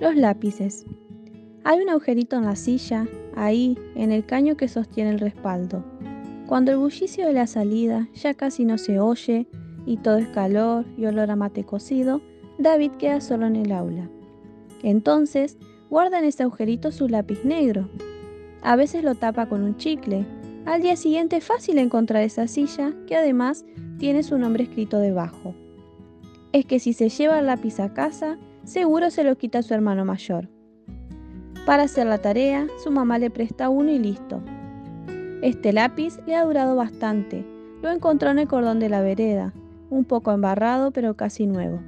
Los lápices. Hay un agujerito en la silla, ahí, en el caño que sostiene el respaldo. Cuando el bullicio de la salida ya casi no se oye y todo es calor y olor a mate cocido, David queda solo en el aula. Entonces, guarda en ese agujerito su lápiz negro. A veces lo tapa con un chicle. Al día siguiente es fácil encontrar esa silla que además tiene su nombre escrito debajo. Es que si se lleva el lápiz a casa, seguro se lo quita su hermano mayor. Para hacer la tarea, su mamá le presta uno y listo. Este lápiz le ha durado bastante. Lo encontró en el cordón de la vereda, un poco embarrado pero casi nuevo.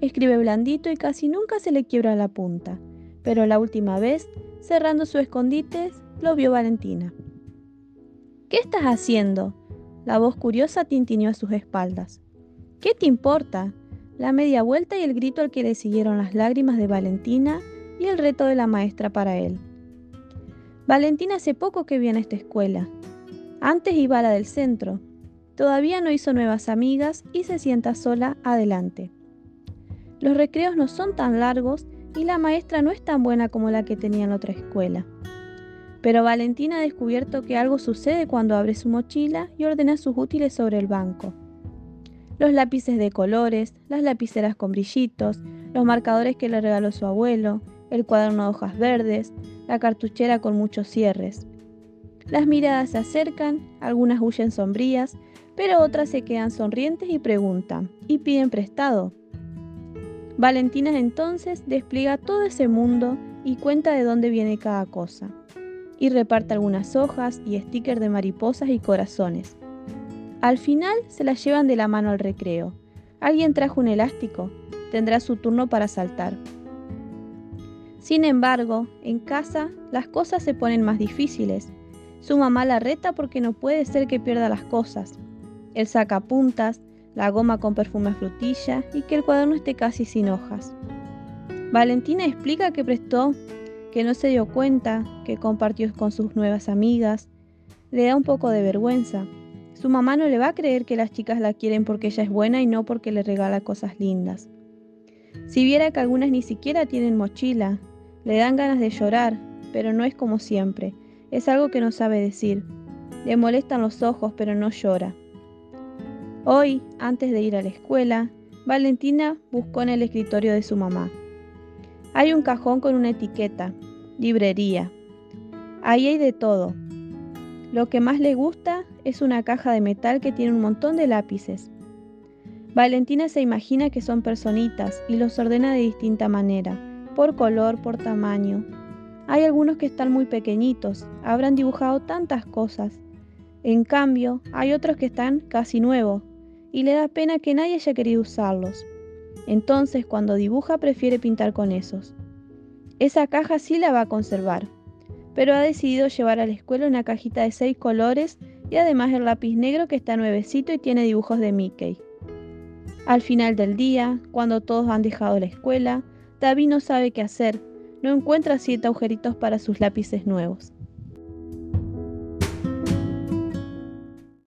Escribe blandito y casi nunca se le quiebra la punta, pero la última vez, cerrando su escondite, lo vio Valentina. ¿Qué estás haciendo? La voz curiosa tintineó a sus espaldas. ¿Qué te importa? La media vuelta y el grito al que le siguieron las lágrimas de Valentina y el reto de la maestra para él. Valentina hace poco que viene a esta escuela. Antes iba a la del centro. Todavía no hizo nuevas amigas y se sienta sola adelante. Los recreos no son tan largos y la maestra no es tan buena como la que tenía en la otra escuela. Pero Valentina ha descubierto que algo sucede cuando abre su mochila y ordena sus útiles sobre el banco. Los lápices de colores, las lapiceras con brillitos, los marcadores que le regaló su abuelo, el cuaderno de hojas verdes, la cartuchera con muchos cierres. Las miradas se acercan, algunas huyen sombrías, pero otras se quedan sonrientes y preguntan, y piden prestado. Valentina entonces despliega todo ese mundo y cuenta de dónde viene cada cosa. Y reparte algunas hojas y stickers de mariposas y corazones. Al final se las llevan de la mano al recreo. Alguien trajo un elástico. Tendrá su turno para saltar. Sin embargo, en casa las cosas se ponen más difíciles. Su mamá la reta porque no puede ser que pierda las cosas. Él saca puntas, la goma con perfume a frutilla y que el cuaderno esté casi sin hojas. Valentina explica que prestó, que no se dio cuenta, que compartió con sus nuevas amigas. Le da un poco de vergüenza. Su mamá no le va a creer que las chicas la quieren porque ella es buena y no porque le regala cosas lindas. Si viera que algunas ni siquiera tienen mochila, le dan ganas de llorar, pero no es como siempre. Es algo que no sabe decir. Le molestan los ojos, pero no llora. Hoy, antes de ir a la escuela, Valentina buscó en el escritorio de su mamá. Hay un cajón con una etiqueta, librería. Ahí hay de todo. Lo que más le gusta es una caja de metal que tiene un montón de lápices. Valentina se imagina que son personitas y los ordena de distinta manera, por color, por tamaño. Hay algunos que están muy pequeñitos, habrán dibujado tantas cosas. En cambio, hay otros que están casi nuevos, y le da pena que nadie haya querido usarlos. Entonces, cuando dibuja, prefiere pintar con esos. Esa caja sí la va a conservar, pero ha decidido llevar a la escuela una cajita de seis colores y además el lápiz negro que está nuevecito y tiene dibujos de Mickey. Al final del día, cuando todos han dejado la escuela, David no sabe qué hacer, no encuentra siete agujeritos para sus lápices nuevos.